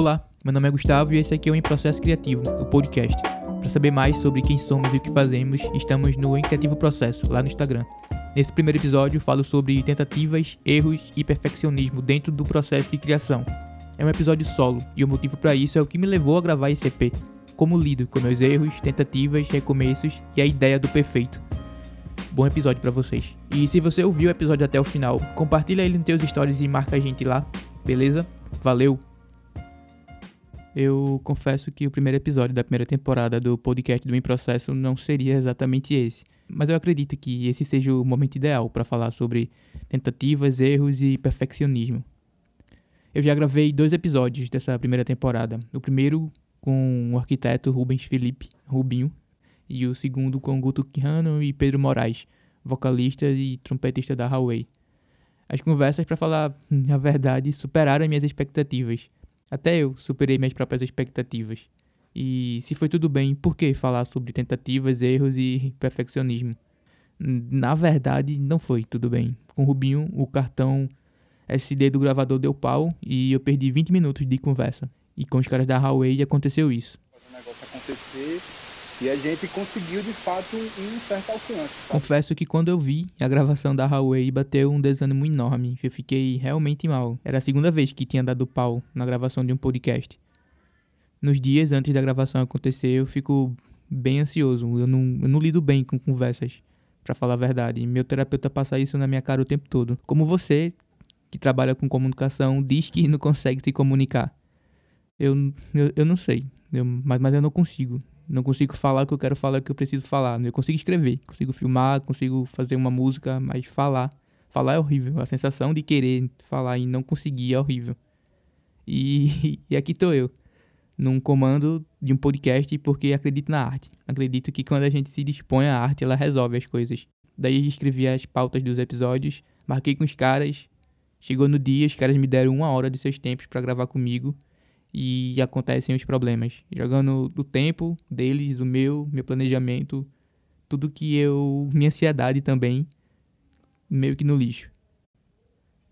Olá, meu nome é Gustavo e esse aqui é o Em Processo Criativo, o podcast. Para saber mais sobre quem somos e o que fazemos, estamos no Em Criativo Processo, lá no Instagram. Nesse primeiro episódio, falo sobre tentativas, erros e perfeccionismo dentro do processo de criação. É um episódio solo e o motivo para isso é o que me levou a gravar esse EP. Como lido com meus erros, tentativas, recomeços e a ideia do perfeito. Bom episódio para vocês. E se você ouviu o episódio até o final, compartilha ele nos teus stories e marca a gente lá, beleza? Valeu! Eu confesso que o primeiro episódio da primeira temporada do podcast do Em Processo não seria exatamente esse. Mas eu acredito que esse seja o momento ideal para falar sobre tentativas, erros e perfeccionismo. Eu já gravei dois episódios dessa primeira temporada. O primeiro com o arquiteto Rubens Felipe, Rubinho, e o segundo com Guto Quijano e Pedro Moraes, vocalista e trompetista da Huawei. As conversas, para falar a verdade, superaram minhas expectativas até eu superei minhas próprias expectativas. E se foi tudo bem, por que falar sobre tentativas, erros e perfeccionismo? Na verdade, não foi tudo bem. Com o Rubinho, o cartão SD do gravador deu pau e eu perdi 20 minutos de conversa. E com os caras da Huawei aconteceu isso. O negócio acontecer e a gente conseguiu de fato um certo alcance. Sabe? Confesso que quando eu vi a gravação da Huawei bateu um desânimo enorme. Eu fiquei realmente mal. Era a segunda vez que tinha dado pau na gravação de um podcast. Nos dias antes da gravação acontecer, eu fico bem ansioso. Eu não, eu não lido bem com conversas, para falar a verdade. Meu terapeuta passa isso na minha cara o tempo todo. Como você, que trabalha com comunicação, diz que não consegue se comunicar. Eu, eu, eu não sei, eu, mas, mas eu não consigo. Não consigo falar o que eu quero falar, o que eu preciso falar. Eu consigo escrever, consigo filmar, consigo fazer uma música, mas falar. Falar é horrível. A sensação de querer falar e não conseguir é horrível. E, e aqui estou eu, num comando de um podcast porque acredito na arte. Acredito que quando a gente se dispõe à arte, ela resolve as coisas. Daí escrevi as pautas dos episódios, marquei com os caras. Chegou no dia, os caras me deram uma hora de seus tempos para gravar comigo e acontecem os problemas. Jogando o tempo deles, o meu, meu planejamento, tudo que eu. minha ansiedade também, meio que no lixo.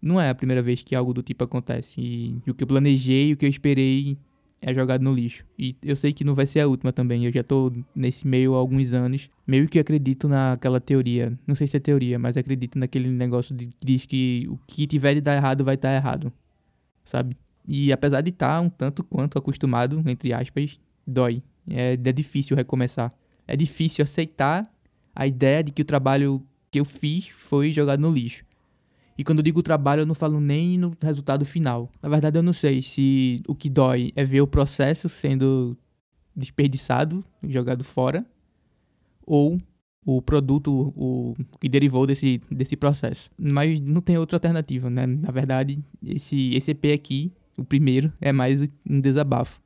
Não é a primeira vez que algo do tipo acontece. E, o que eu planejei, o que eu esperei é jogado no lixo. E eu sei que não vai ser a última também. Eu já tô nesse meio há alguns anos. Meio que acredito naquela teoria. Não sei se é teoria, mas acredito naquele negócio de que diz que o que tiver de dar errado vai estar errado. Sabe? E apesar de estar tá um tanto quanto acostumado, entre aspas, dói. É, é difícil recomeçar. É difícil aceitar a ideia de que o trabalho que eu fiz foi jogado no lixo. E quando eu digo trabalho, eu não falo nem no resultado final. Na verdade, eu não sei se o que dói é ver o processo sendo desperdiçado, jogado fora, ou o produto o que derivou desse, desse processo. Mas não tem outra alternativa, né? Na verdade, esse, esse EP aqui o primeiro é mais um desabafo.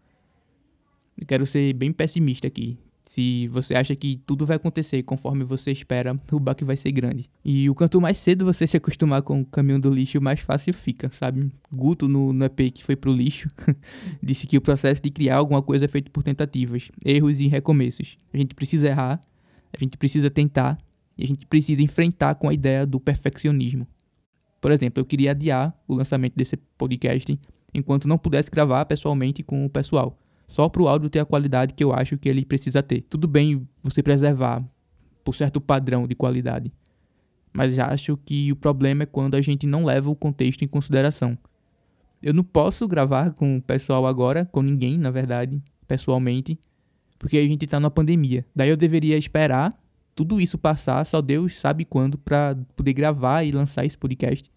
Eu quero ser bem pessimista aqui. Se você acha que tudo vai acontecer conforme você espera, o baque vai ser grande. E o quanto mais cedo você se acostumar com o caminho do lixo, mais fácil fica, sabe? Guto, no, no EP que foi pro lixo, disse que o processo de criar alguma coisa é feito por tentativas, erros e recomeços. A gente precisa errar, a gente precisa tentar, e a gente precisa enfrentar com a ideia do perfeccionismo. Por exemplo, eu queria adiar o lançamento desse podcast enquanto não pudesse gravar pessoalmente com o pessoal, só para o áudio ter a qualidade que eu acho que ele precisa ter. Tudo bem você preservar por certo padrão de qualidade, mas já acho que o problema é quando a gente não leva o contexto em consideração. Eu não posso gravar com o pessoal agora, com ninguém, na verdade, pessoalmente, porque a gente está numa pandemia. Daí eu deveria esperar tudo isso passar, só Deus sabe quando, para poder gravar e lançar esse podcast.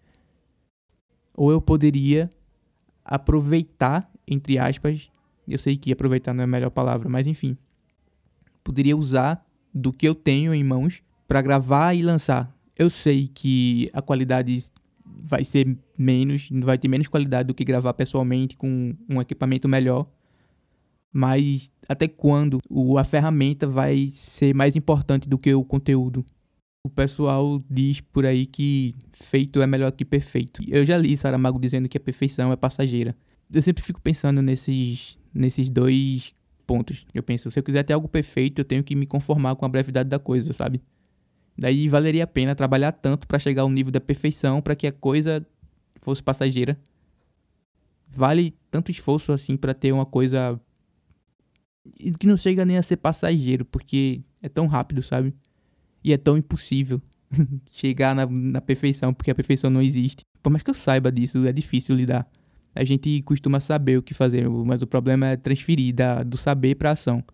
Ou eu poderia aproveitar, entre aspas, eu sei que aproveitar não é a melhor palavra, mas enfim, poderia usar do que eu tenho em mãos para gravar e lançar. Eu sei que a qualidade vai ser menos, vai ter menos qualidade do que gravar pessoalmente com um equipamento melhor. Mas até quando a ferramenta vai ser mais importante do que o conteúdo? O pessoal diz por aí que feito é melhor que perfeito. Eu já li Saramago dizendo que a perfeição é passageira. Eu sempre fico pensando nesses, nesses dois pontos. Eu penso, se eu quiser ter algo perfeito, eu tenho que me conformar com a brevidade da coisa, sabe? Daí valeria a pena trabalhar tanto para chegar ao nível da perfeição para que a coisa fosse passageira. vale tanto esforço assim para ter uma coisa que não chega nem a ser passageiro, porque é tão rápido, sabe? E é tão impossível chegar na, na perfeição, porque a perfeição não existe. Por mais que eu saiba disso, é difícil lidar. A gente costuma saber o que fazer, mas o problema é transferir da, do saber para ação.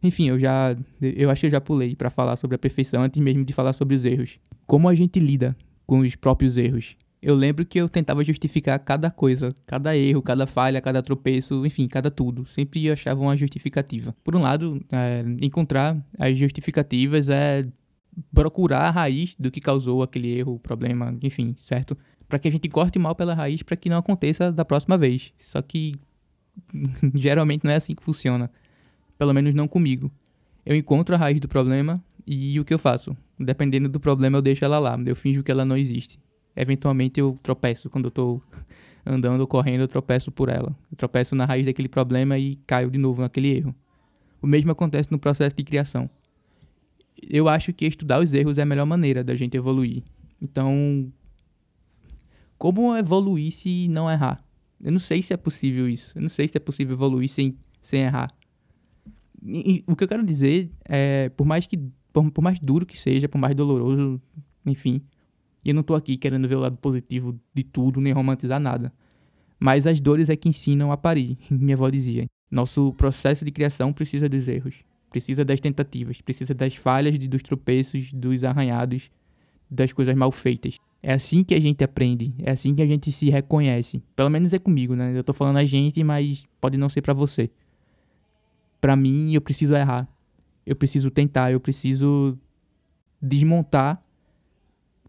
Enfim, eu já eu acho que eu já pulei para falar sobre a perfeição antes mesmo de falar sobre os erros. Como a gente lida com os próprios erros? Eu lembro que eu tentava justificar cada coisa, cada erro, cada falha, cada tropeço, enfim, cada tudo. Sempre achava uma justificativa. Por um lado, é, encontrar as justificativas é procurar a raiz do que causou aquele erro, problema, enfim, certo? Para que a gente corte mal pela raiz para que não aconteça da próxima vez. Só que geralmente não é assim que funciona. Pelo menos não comigo. Eu encontro a raiz do problema e o que eu faço? Dependendo do problema, eu deixo ela lá. Eu finjo que ela não existe. Eventualmente eu tropeço. Quando eu tô andando ou correndo, eu tropeço por ela. Eu tropeço na raiz daquele problema e caio de novo naquele erro. O mesmo acontece no processo de criação. Eu acho que estudar os erros é a melhor maneira da gente evoluir. Então, como evoluir se não errar? Eu não sei se é possível isso. Eu não sei se é possível evoluir sem, sem errar. E, o que eu quero dizer é, por mais que por, por, mais duro que seja, por mais doloroso, enfim, e eu não tô aqui querendo ver o lado positivo de tudo, nem romantizar nada. Mas as dores é que ensinam a parir, minha avó dizia. Nosso processo de criação precisa dos erros, precisa das tentativas, precisa das falhas, dos tropeços, dos arranhados, das coisas mal feitas. É assim que a gente aprende, é assim que a gente se reconhece. Pelo menos é comigo, né? Eu tô falando a gente, mas pode não ser para você para mim eu preciso errar. Eu preciso tentar, eu preciso desmontar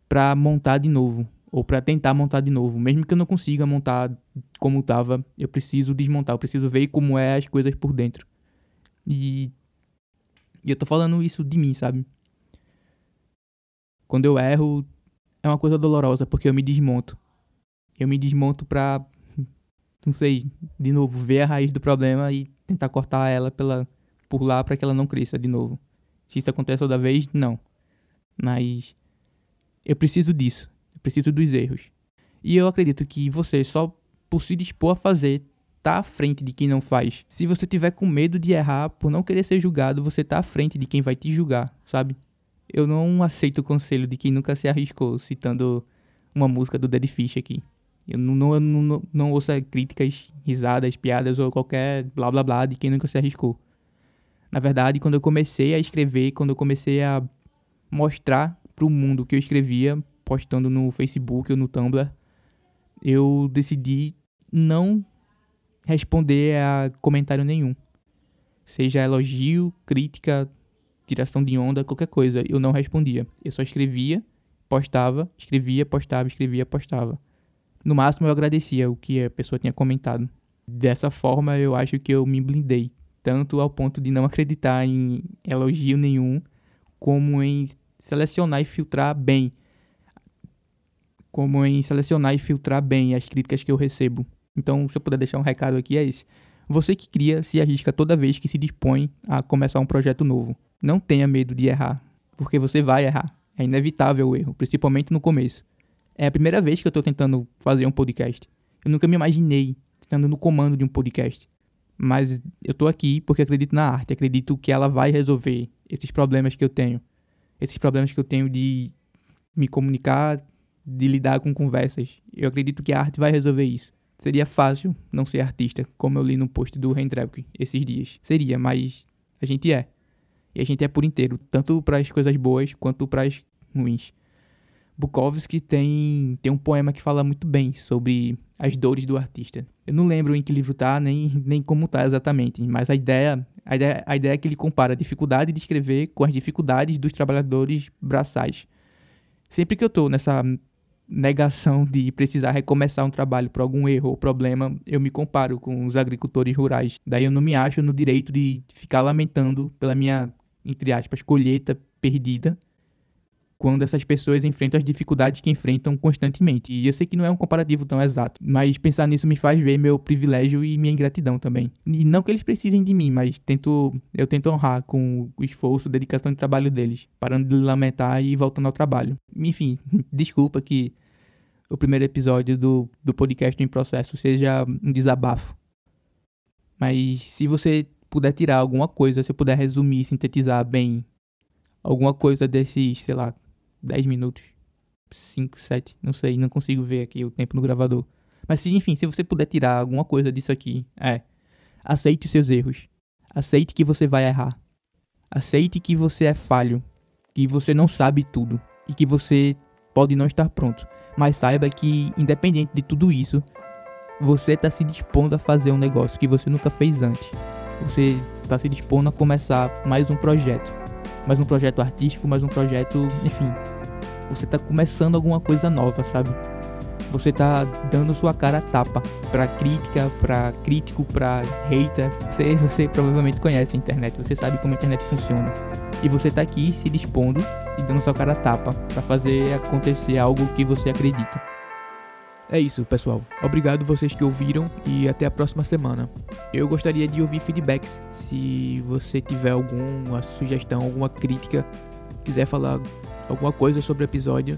para montar de novo ou para tentar montar de novo, mesmo que eu não consiga montar como estava, eu preciso desmontar, eu preciso ver como é as coisas por dentro. E, e eu tô falando isso de mim, sabe? Quando eu erro, é uma coisa dolorosa porque eu me desmonto. Eu me desmonto pra, não sei, de novo, ver a raiz do problema e tentar cortar ela pela, por lá para que ela não cresça de novo. Se isso acontece toda vez, não. Mas eu preciso disso. Eu preciso dos erros. E eu acredito que você só por se dispor a fazer tá à frente de quem não faz. Se você tiver com medo de errar por não querer ser julgado, você tá à frente de quem vai te julgar, sabe? Eu não aceito o conselho de quem nunca se arriscou, citando uma música do Dead Fish aqui. Eu não, não, não, não ouço críticas, risadas, piadas ou qualquer blá blá blá de quem nunca se arriscou. Na verdade, quando eu comecei a escrever, quando eu comecei a mostrar para o mundo o que eu escrevia, postando no Facebook ou no Tumblr, eu decidi não responder a comentário nenhum. Seja elogio, crítica, tiração de onda, qualquer coisa, eu não respondia. Eu só escrevia, postava, escrevia, postava, escrevia, postava. No máximo eu agradecia o que a pessoa tinha comentado. Dessa forma eu acho que eu me blindei, tanto ao ponto de não acreditar em elogio nenhum, como em selecionar e filtrar bem. Como em selecionar e filtrar bem as críticas que eu recebo. Então, se eu puder deixar um recado aqui, é esse. Você que cria se arrisca toda vez que se dispõe a começar um projeto novo. Não tenha medo de errar, porque você vai errar. É inevitável o erro, principalmente no começo. É a primeira vez que eu tô tentando fazer um podcast. Eu nunca me imaginei estando no comando de um podcast. Mas eu tô aqui porque acredito na arte, acredito que ela vai resolver esses problemas que eu tenho. Esses problemas que eu tenho de me comunicar, de lidar com conversas. Eu acredito que a arte vai resolver isso. Seria fácil não ser artista, como eu li no post do Hendrek esses dias. Seria, mas a gente é. E a gente é por inteiro, tanto para as coisas boas quanto para as ruins. Bukowski tem, tem um poema que fala muito bem sobre as dores do artista. Eu não lembro em que livro tá, nem, nem como tá exatamente, mas a ideia, a ideia, a ideia é que ele compara a dificuldade de escrever com as dificuldades dos trabalhadores braçais. Sempre que eu tô nessa negação de precisar recomeçar um trabalho por algum erro ou problema, eu me comparo com os agricultores rurais. Daí eu não me acho no direito de ficar lamentando pela minha, entre aspas, colheita perdida quando essas pessoas enfrentam as dificuldades que enfrentam constantemente. E eu sei que não é um comparativo tão exato, mas pensar nisso me faz ver meu privilégio e minha ingratidão também. E não que eles precisem de mim, mas tento, eu tento honrar com o esforço, dedicação e trabalho deles, parando de lamentar e voltando ao trabalho. Enfim, desculpa que o primeiro episódio do, do podcast em processo seja um desabafo. Mas se você puder tirar alguma coisa, se eu puder resumir, sintetizar bem alguma coisa desses, sei lá, 10 minutos, 5, 7, não sei, não consigo ver aqui o tempo no gravador. Mas enfim, se você puder tirar alguma coisa disso aqui, é. Aceite os seus erros. Aceite que você vai errar. Aceite que você é falho, que você não sabe tudo e que você pode não estar pronto. Mas saiba que, independente de tudo isso, você está se dispondo a fazer um negócio que você nunca fez antes. Você está se dispondo a começar mais um projeto. Mais um projeto artístico, mais um projeto, enfim. Você está começando alguma coisa nova, sabe? Você está dando sua cara a tapa pra crítica, pra crítico, pra hater. Você, você provavelmente conhece a internet, você sabe como a internet funciona. E você está aqui se dispondo e dando sua cara a tapa para fazer acontecer algo que você acredita. É isso, pessoal. Obrigado vocês que ouviram e até a próxima semana. Eu gostaria de ouvir feedbacks. Se você tiver alguma sugestão, alguma crítica, quiser falar alguma coisa sobre o episódio,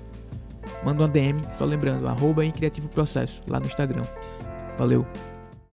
manda uma DM, só lembrando, arroba em Criativo Processo, lá no Instagram. Valeu!